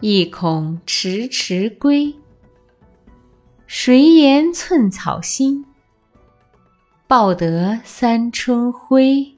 意恐迟迟归。谁言寸草心，报得三春晖。